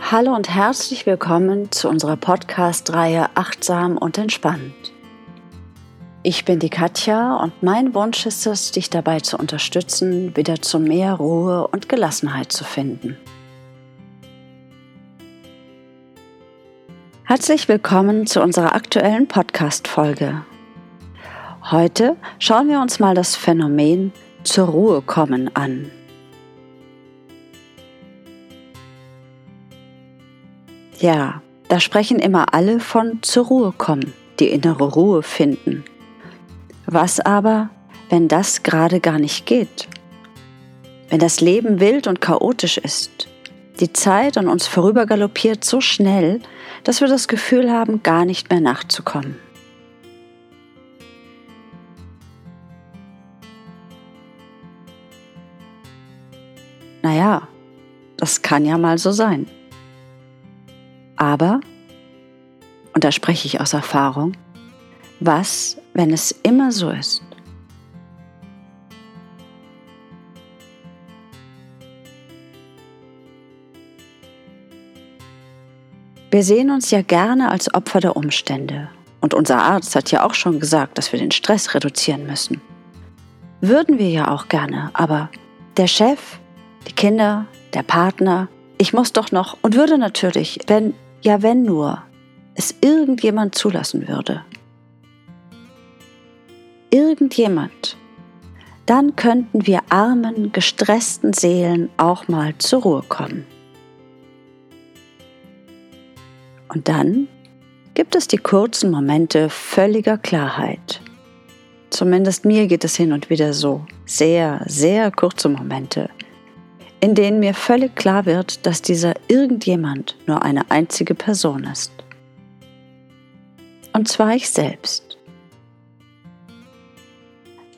Hallo und herzlich willkommen zu unserer Podcast-Reihe Achtsam und Entspannt. Ich bin die Katja und mein Wunsch ist es, dich dabei zu unterstützen, wieder zu mehr Ruhe und Gelassenheit zu finden. Herzlich willkommen zu unserer aktuellen Podcast-Folge. Heute schauen wir uns mal das Phänomen zur Ruhe kommen an. Ja, da sprechen immer alle von zur Ruhe kommen, die innere Ruhe finden. Was aber, wenn das gerade gar nicht geht? Wenn das Leben wild und chaotisch ist, die Zeit an uns vorübergaloppiert so schnell, dass wir das Gefühl haben, gar nicht mehr nachzukommen. Naja, das kann ja mal so sein. Aber, und da spreche ich aus Erfahrung, was, wenn es immer so ist? Wir sehen uns ja gerne als Opfer der Umstände. Und unser Arzt hat ja auch schon gesagt, dass wir den Stress reduzieren müssen. Würden wir ja auch gerne, aber der Chef, die Kinder, der Partner, ich muss doch noch und würde natürlich, wenn ja, wenn nur es irgendjemand zulassen würde. Irgendjemand. Dann könnten wir armen, gestressten Seelen auch mal zur Ruhe kommen. Und dann gibt es die kurzen Momente völliger Klarheit. Zumindest mir geht es hin und wieder so. Sehr, sehr kurze Momente, in denen mir völlig klar wird, dass dieser irgendjemand nur eine einzige Person ist. Und zwar ich selbst.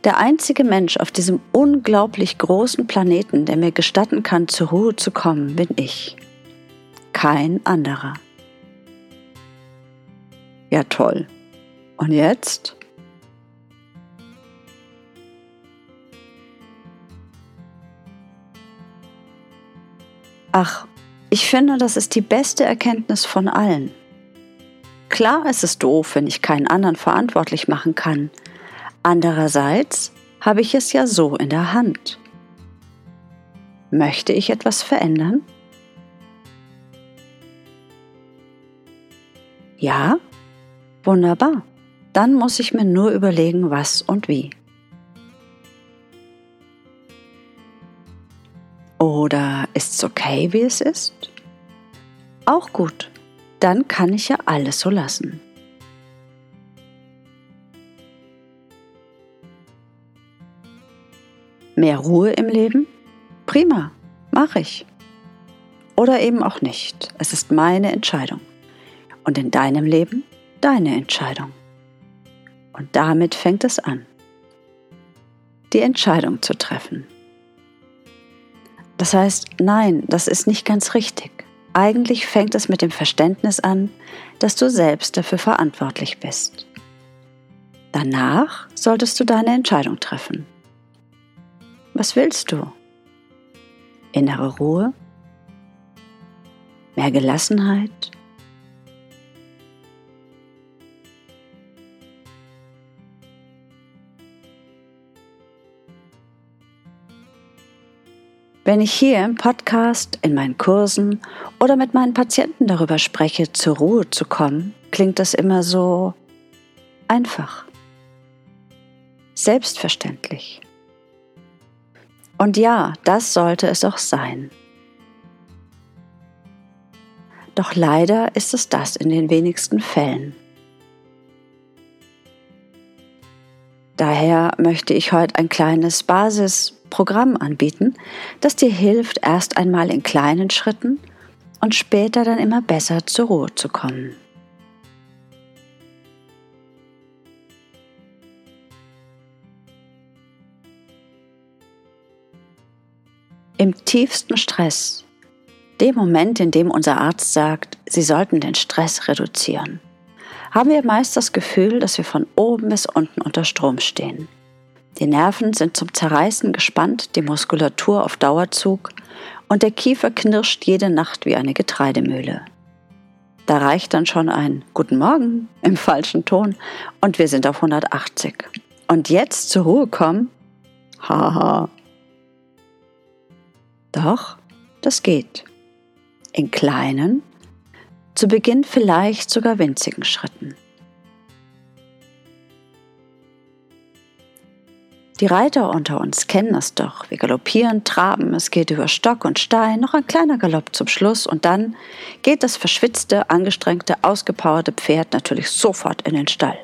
Der einzige Mensch auf diesem unglaublich großen Planeten, der mir gestatten kann, zur Ruhe zu kommen, bin ich. Kein anderer. Ja toll. Und jetzt? Ach, ich finde, das ist die beste Erkenntnis von allen. Klar ist es doof, wenn ich keinen anderen verantwortlich machen kann. Andererseits habe ich es ja so in der Hand. Möchte ich etwas verändern? Ja? Wunderbar. Dann muss ich mir nur überlegen, was und wie. Oder es okay, wie es ist? Auch gut. Dann kann ich ja alles so lassen. Mehr Ruhe im Leben? Prima, mache ich. Oder eben auch nicht. Es ist meine Entscheidung. Und in deinem Leben deine Entscheidung. Und damit fängt es an, die Entscheidung zu treffen. Das heißt, nein, das ist nicht ganz richtig. Eigentlich fängt es mit dem Verständnis an, dass du selbst dafür verantwortlich bist. Danach solltest du deine Entscheidung treffen. Was willst du? Innere Ruhe? Mehr Gelassenheit? Wenn ich hier im Podcast, in meinen Kursen oder mit meinen Patienten darüber spreche, zur Ruhe zu kommen, klingt das immer so einfach, selbstverständlich. Und ja, das sollte es auch sein. Doch leider ist es das in den wenigsten Fällen. Daher möchte ich heute ein kleines Basisprogramm anbieten, das dir hilft, erst einmal in kleinen Schritten und später dann immer besser zur Ruhe zu kommen. Im tiefsten Stress, dem Moment, in dem unser Arzt sagt, Sie sollten den Stress reduzieren haben wir meist das Gefühl, dass wir von oben bis unten unter Strom stehen. Die Nerven sind zum Zerreißen gespannt, die Muskulatur auf Dauerzug und der Kiefer knirscht jede Nacht wie eine Getreidemühle. Da reicht dann schon ein Guten Morgen im falschen Ton und wir sind auf 180. Und jetzt zur Ruhe kommen? Haha. Doch, das geht. In kleinen, zu Beginn vielleicht sogar winzigen Schritten. Die Reiter unter uns kennen es doch. Wir galoppieren, traben, es geht über Stock und Stein, noch ein kleiner Galopp zum Schluss und dann geht das verschwitzte, angestrengte, ausgepowerte Pferd natürlich sofort in den Stall.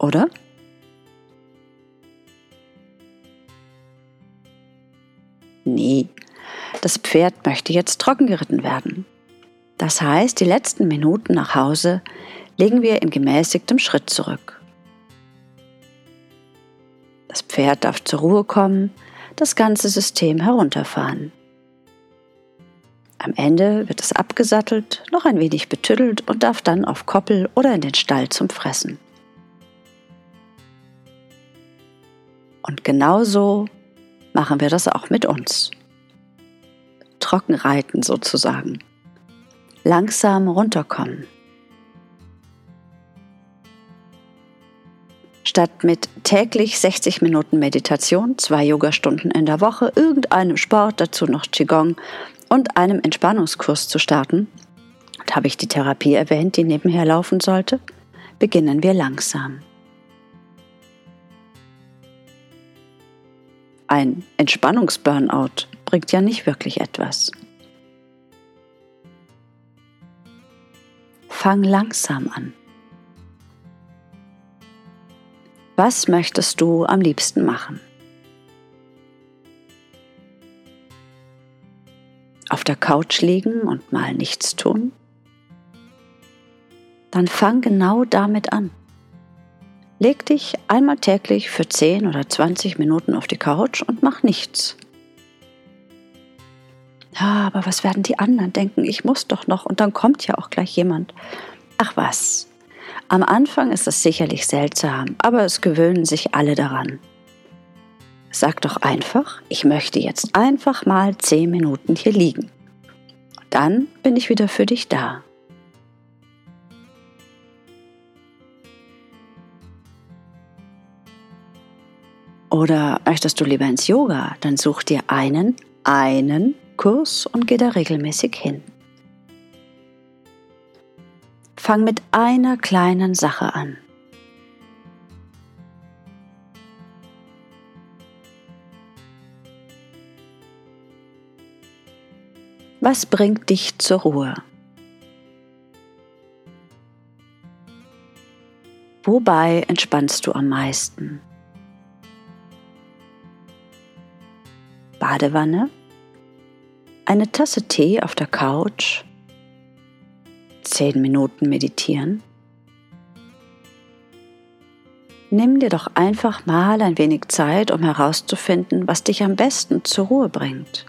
Oder? Nee, das Pferd möchte jetzt trocken geritten werden. Das heißt, die letzten Minuten nach Hause legen wir in gemäßigtem Schritt zurück. Das Pferd darf zur Ruhe kommen, das ganze System herunterfahren. Am Ende wird es abgesattelt, noch ein wenig betüttelt und darf dann auf Koppel oder in den Stall zum Fressen. Und genauso machen wir das auch mit uns. Trockenreiten sozusagen. Langsam runterkommen. Statt mit täglich 60 Minuten Meditation, zwei Yogastunden in der Woche, irgendeinem Sport, dazu noch Qigong und einem Entspannungskurs zu starten, und habe ich die Therapie erwähnt, die nebenher laufen sollte, beginnen wir langsam. Ein Entspannungsburnout bringt ja nicht wirklich etwas. Fang langsam an. Was möchtest du am liebsten machen? Auf der Couch liegen und mal nichts tun? Dann fang genau damit an. Leg dich einmal täglich für 10 oder 20 Minuten auf die Couch und mach nichts. Ja, aber was werden die anderen denken? Ich muss doch noch und dann kommt ja auch gleich jemand. Ach was, am Anfang ist es sicherlich seltsam, aber es gewöhnen sich alle daran. Sag doch einfach, ich möchte jetzt einfach mal zehn Minuten hier liegen. Dann bin ich wieder für dich da. Oder möchtest du lieber ins Yoga? Dann such dir einen, einen Kurs und geh da regelmäßig hin. Fang mit einer kleinen Sache an. Was bringt dich zur Ruhe? Wobei entspannst du am meisten? Badewanne? Eine Tasse Tee auf der Couch? Zehn Minuten meditieren? Nimm dir doch einfach mal ein wenig Zeit, um herauszufinden, was dich am besten zur Ruhe bringt.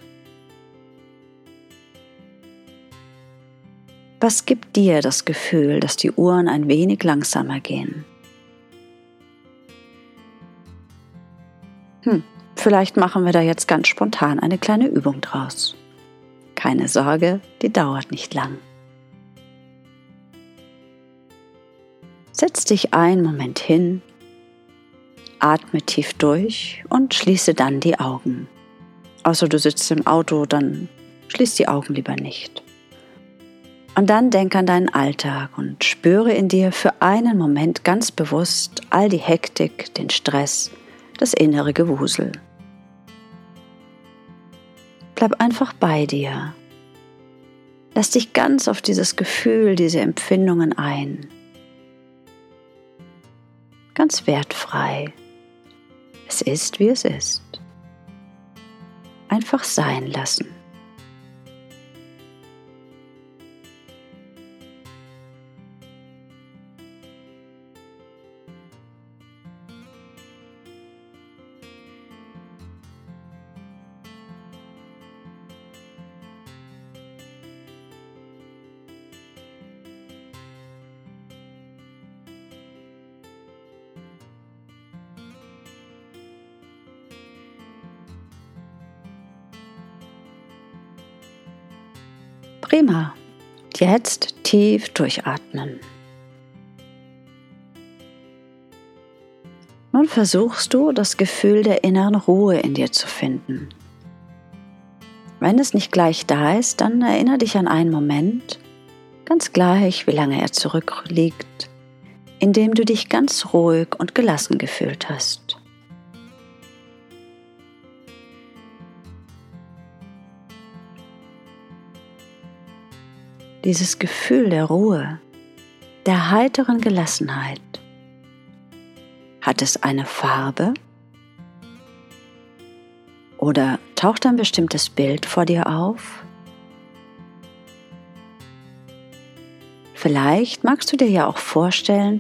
Was gibt dir das Gefühl, dass die Uhren ein wenig langsamer gehen? Hm, vielleicht machen wir da jetzt ganz spontan eine kleine Übung draus. Keine Sorge, die dauert nicht lang. Setz dich einen Moment hin, atme tief durch und schließe dann die Augen. Außer du sitzt im Auto, dann schließ die Augen lieber nicht. Und dann denk an deinen Alltag und spüre in dir für einen Moment ganz bewusst all die Hektik, den Stress, das innere Gewusel. Bleib einfach bei dir. Lass dich ganz auf dieses Gefühl, diese Empfindungen ein ganz wertfrei. Es ist, wie es ist. Einfach sein lassen. Prima. Jetzt tief durchatmen. Nun versuchst du, das Gefühl der inneren Ruhe in dir zu finden. Wenn es nicht gleich da ist, dann erinnere dich an einen Moment, ganz gleich, wie lange er zurückliegt, in dem du dich ganz ruhig und gelassen gefühlt hast. Dieses Gefühl der Ruhe, der heiteren Gelassenheit, hat es eine Farbe? Oder taucht ein bestimmtes Bild vor dir auf? Vielleicht magst du dir ja auch vorstellen,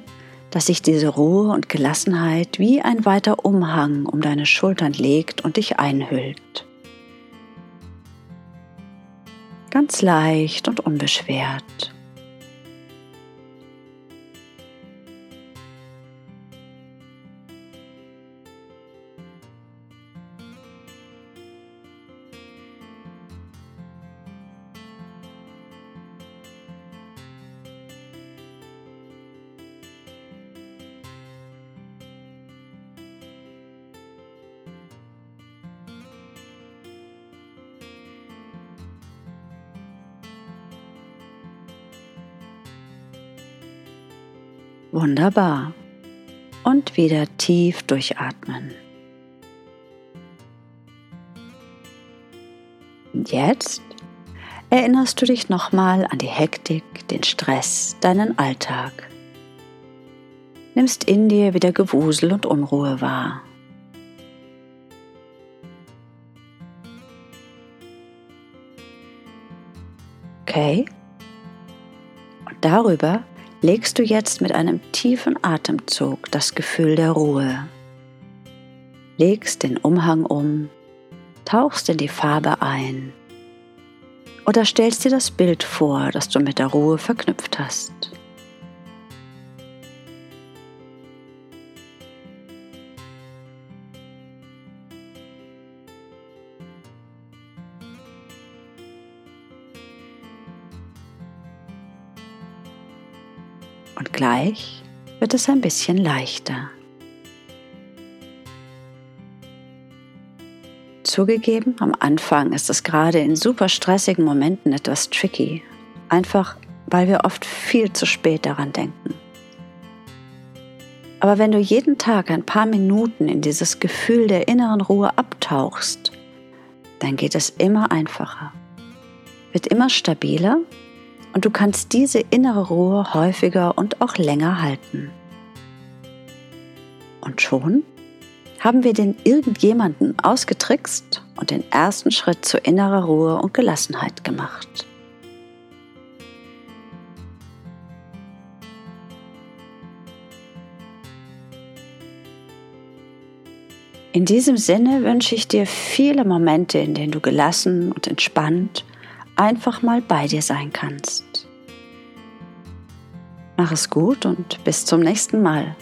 dass sich diese Ruhe und Gelassenheit wie ein weiter Umhang um deine Schultern legt und dich einhüllt. Ganz leicht und unbeschwert. Wunderbar. Und wieder tief durchatmen. Und jetzt erinnerst du dich nochmal an die Hektik, den Stress, deinen Alltag. Nimmst in dir wieder Gewusel und Unruhe wahr. Okay? Und darüber legst du jetzt mit einem tiefen Atemzug das Gefühl der Ruhe. Legst den Umhang um, tauchst in die Farbe ein oder stellst dir das Bild vor, das du mit der Ruhe verknüpft hast. Und gleich wird es ein bisschen leichter. Zugegeben, am Anfang ist es gerade in super stressigen Momenten etwas tricky, einfach weil wir oft viel zu spät daran denken. Aber wenn du jeden Tag ein paar Minuten in dieses Gefühl der inneren Ruhe abtauchst, dann geht es immer einfacher, wird immer stabiler und du kannst diese innere Ruhe häufiger und auch länger halten. Und schon haben wir den irgendjemanden ausgetrickst und den ersten Schritt zu innerer Ruhe und Gelassenheit gemacht. In diesem Sinne wünsche ich dir viele Momente, in denen du gelassen und entspannt einfach mal bei dir sein kannst. Mach es gut und bis zum nächsten Mal.